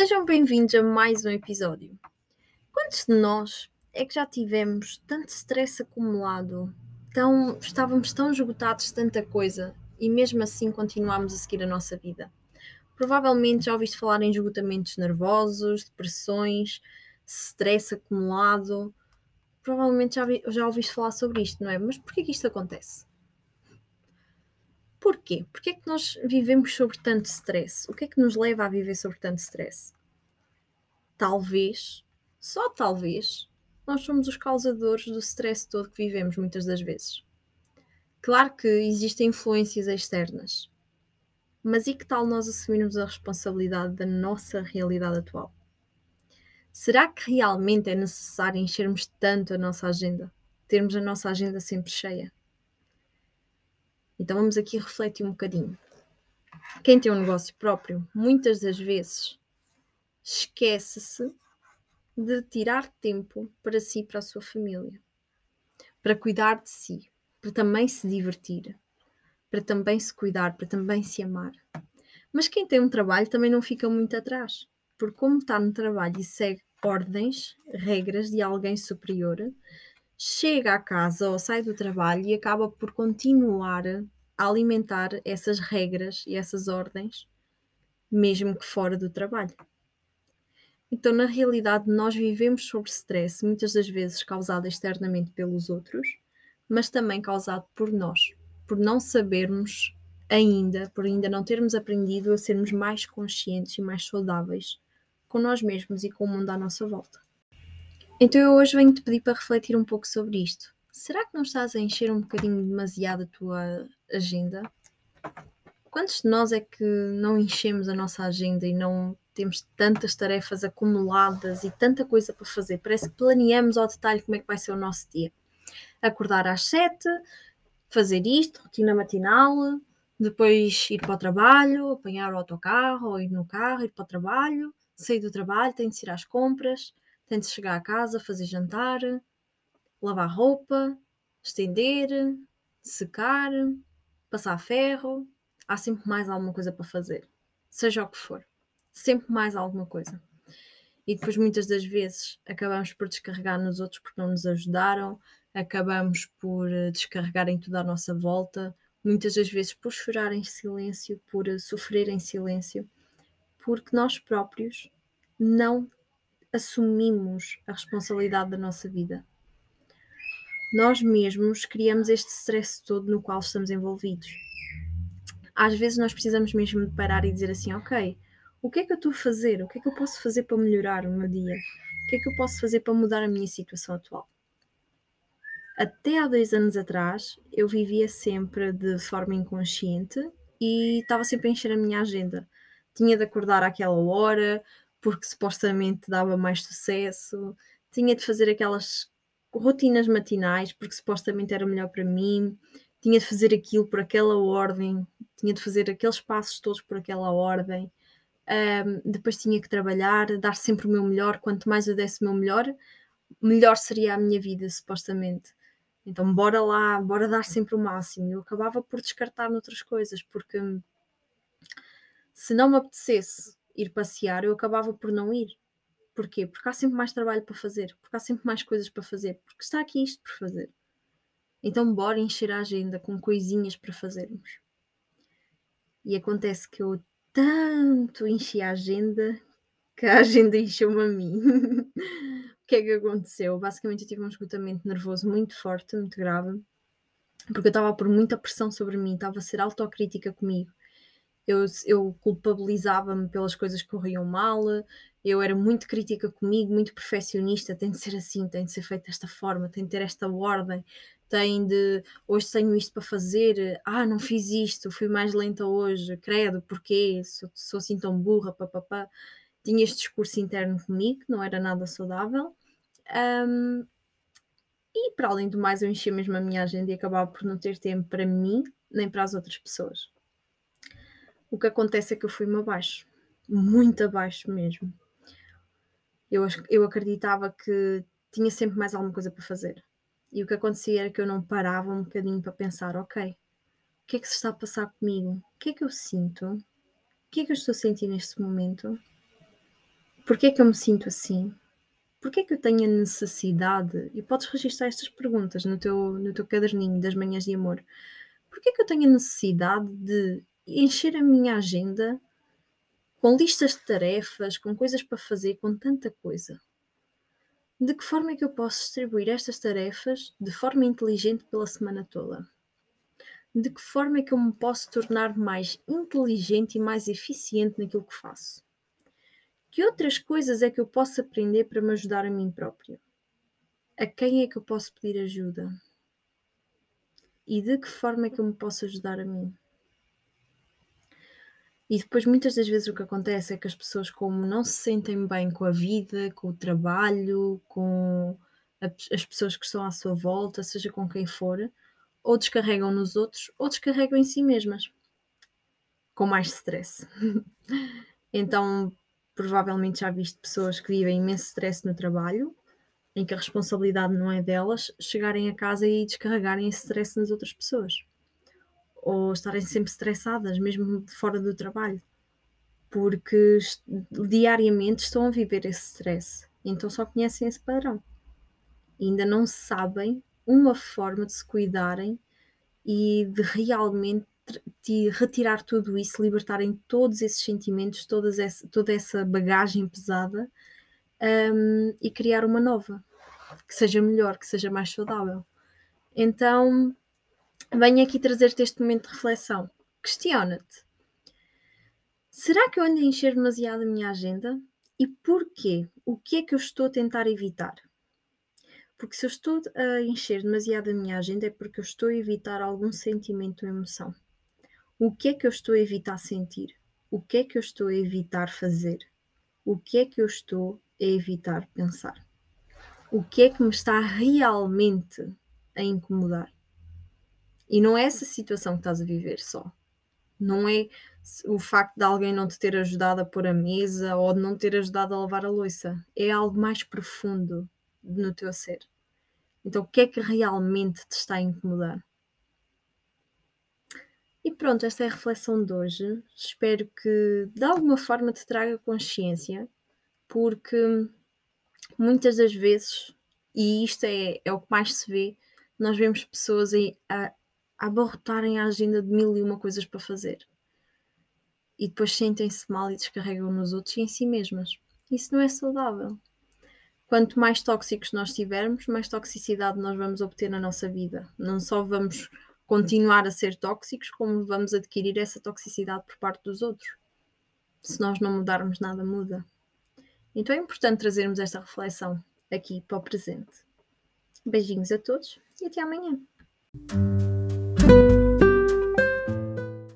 Sejam bem-vindos a mais um episódio. Quantos de nós é que já tivemos tanto stress acumulado, tão, estávamos tão esgotados de tanta coisa e mesmo assim continuámos a seguir a nossa vida? Provavelmente já ouviste falar em esgotamentos nervosos, depressões, stress acumulado. Provavelmente já, já ouviste falar sobre isto, não é? Mas porquê que isto acontece? Porquê? Porquê é que nós vivemos sobre tanto stress? O que é que nos leva a viver sobre tanto stress? Talvez, só talvez, nós somos os causadores do stress todo que vivemos muitas das vezes. Claro que existem influências externas, mas e que tal nós assumirmos a responsabilidade da nossa realidade atual? Será que realmente é necessário enchermos tanto a nossa agenda? Termos a nossa agenda sempre cheia? Então vamos aqui refletir um bocadinho. Quem tem um negócio próprio, muitas das vezes, esquece-se de tirar tempo para si para a sua família, para cuidar de si, para também se divertir, para também se cuidar, para também se amar. Mas quem tem um trabalho também não fica muito atrás, porque como está no trabalho e segue ordens, regras de alguém superior, chega à casa ou sai do trabalho e acaba por continuar a alimentar essas regras e essas ordens, mesmo que fora do trabalho. Então, na realidade, nós vivemos sobre stress, muitas das vezes causado externamente pelos outros, mas também causado por nós, por não sabermos ainda, por ainda não termos aprendido a sermos mais conscientes e mais saudáveis com nós mesmos e com o mundo à nossa volta. Então eu hoje venho-te pedir para refletir um pouco sobre isto. Será que não estás a encher um bocadinho demasiado a tua agenda? Quantos de nós é que não enchemos a nossa agenda e não temos tantas tarefas acumuladas e tanta coisa para fazer? Parece que planeamos ao detalhe como é que vai ser o nosso dia. Acordar às sete, fazer isto, rotina matinal, depois ir para o trabalho, apanhar o autocarro ou ir no carro, ir para o trabalho, sair do trabalho, tem de ir às compras, tem de chegar a casa, fazer jantar, lavar roupa, estender, secar, passar ferro. Há sempre mais alguma coisa para fazer, seja o que for. Sempre mais alguma coisa. E depois, muitas das vezes, acabamos por descarregar nos outros porque não nos ajudaram, acabamos por eh, descarregar em tudo à nossa volta, muitas das vezes por chorar em silêncio, por eh, sofrer em silêncio, porque nós próprios não assumimos a responsabilidade da nossa vida. Nós mesmos criamos este stress todo no qual estamos envolvidos. Às vezes nós precisamos mesmo de parar e dizer assim, ok, o que é que eu estou a fazer? O que é que eu posso fazer para melhorar o meu dia? O que é que eu posso fazer para mudar a minha situação atual? Até há dois anos atrás, eu vivia sempre de forma inconsciente e estava sempre a encher a minha agenda. Tinha de acordar àquela hora, porque supostamente dava mais sucesso, tinha de fazer aquelas rotinas matinais, porque supostamente era melhor para mim, tinha de fazer aquilo por aquela ordem, tinha de fazer aqueles passos todos por aquela ordem. Um, depois tinha que trabalhar, dar sempre o meu melhor. Quanto mais eu desse o meu melhor, melhor seria a minha vida, supostamente. Então, bora lá, bora dar sempre o máximo. Eu acabava por descartar noutras coisas, porque se não me apetecesse ir passear, eu acabava por não ir. Porquê? Porque há sempre mais trabalho para fazer, porque há sempre mais coisas para fazer, porque está aqui isto por fazer. Então, bora encher a agenda com coisinhas para fazermos. E acontece que eu tanto enchi a agenda que a agenda encheu-me a mim. o que é que aconteceu? Basicamente, eu tive um esgotamento nervoso muito forte, muito grave, porque eu estava por muita pressão sobre mim, estava a ser autocrítica comigo eu, eu culpabilizava-me pelas coisas que corriam mal, eu era muito crítica comigo, muito perfeccionista, tem de ser assim, tem de ser feito desta forma, tem de ter esta ordem, tem de hoje tenho isto para fazer, ah, não fiz isto, fui mais lenta hoje, credo, porquê? Sou, sou assim tão burra, papapá. Tinha este discurso interno comigo, não era nada saudável. Um, e para além do mais, eu enchia mesmo a minha agenda e acabava por não ter tempo para mim nem para as outras pessoas. O que acontece é que eu fui-me abaixo, muito abaixo mesmo. Eu, eu acreditava que tinha sempre mais alguma coisa para fazer. E o que acontecia era que eu não parava um bocadinho para pensar: ok, o que é que se está a passar comigo? O que é que eu sinto? O que é que eu estou a sentir neste momento? Porquê é que eu me sinto assim? Porquê é que eu tenho a necessidade, e podes registrar estas perguntas no teu, no teu caderninho das manhãs de amor, porquê é que eu tenho a necessidade de encher a minha agenda com listas de tarefas, com coisas para fazer, com tanta coisa? De que forma é que eu posso distribuir estas tarefas de forma inteligente pela semana toda? De que forma é que eu me posso tornar mais inteligente e mais eficiente naquilo que faço? Que outras coisas é que eu posso aprender para me ajudar a mim própria? A quem é que eu posso pedir ajuda? E de que forma é que eu me posso ajudar a mim? E depois, muitas das vezes, o que acontece é que as pessoas, como não se sentem bem com a vida, com o trabalho, com a, as pessoas que estão à sua volta, seja com quem for, ou descarregam nos outros, ou descarregam em si mesmas, com mais stress. então, provavelmente já viste pessoas que vivem imenso stress no trabalho, em que a responsabilidade não é delas, chegarem a casa e descarregarem esse stress nas outras pessoas. Ou estarem sempre estressadas, mesmo fora do trabalho. Porque diariamente estão a viver esse stress. Então só conhecem esse padrão. E ainda não sabem uma forma de se cuidarem e de realmente de retirar tudo isso, libertarem todos esses sentimentos, todas essa, toda essa bagagem pesada um, e criar uma nova que seja melhor, que seja mais saudável. Então, venho aqui trazer-te este momento de reflexão. Questiona-te: será que eu ando a encher demasiado a minha agenda? E porquê? O que é que eu estou a tentar evitar? Porque se eu estou a encher demasiado a minha agenda é porque eu estou a evitar algum sentimento ou emoção. O que é que eu estou a evitar sentir? O que é que eu estou a evitar fazer? O que é que eu estou a evitar pensar? O que é que me está realmente a incomodar? E não é essa situação que estás a viver só. Não é o facto de alguém não te ter ajudado a pôr a mesa ou de não ter ajudado a lavar a louça. É algo mais profundo no teu ser. Então, o que é que realmente te está a incomodar? E pronto, esta é a reflexão de hoje. Espero que de alguma forma te traga consciência, porque muitas das vezes, e isto é, é o que mais se vê, nós vemos pessoas a, a abarrotarem a agenda de mil e uma coisas para fazer. E depois sentem-se mal e descarregam nos outros e em si mesmas. Isso não é saudável. Quanto mais tóxicos nós tivermos, mais toxicidade nós vamos obter na nossa vida. Não só vamos continuar a ser tóxicos, como vamos adquirir essa toxicidade por parte dos outros. Se nós não mudarmos, nada muda. Então é importante trazermos esta reflexão aqui para o presente. Beijinhos a todos e até amanhã.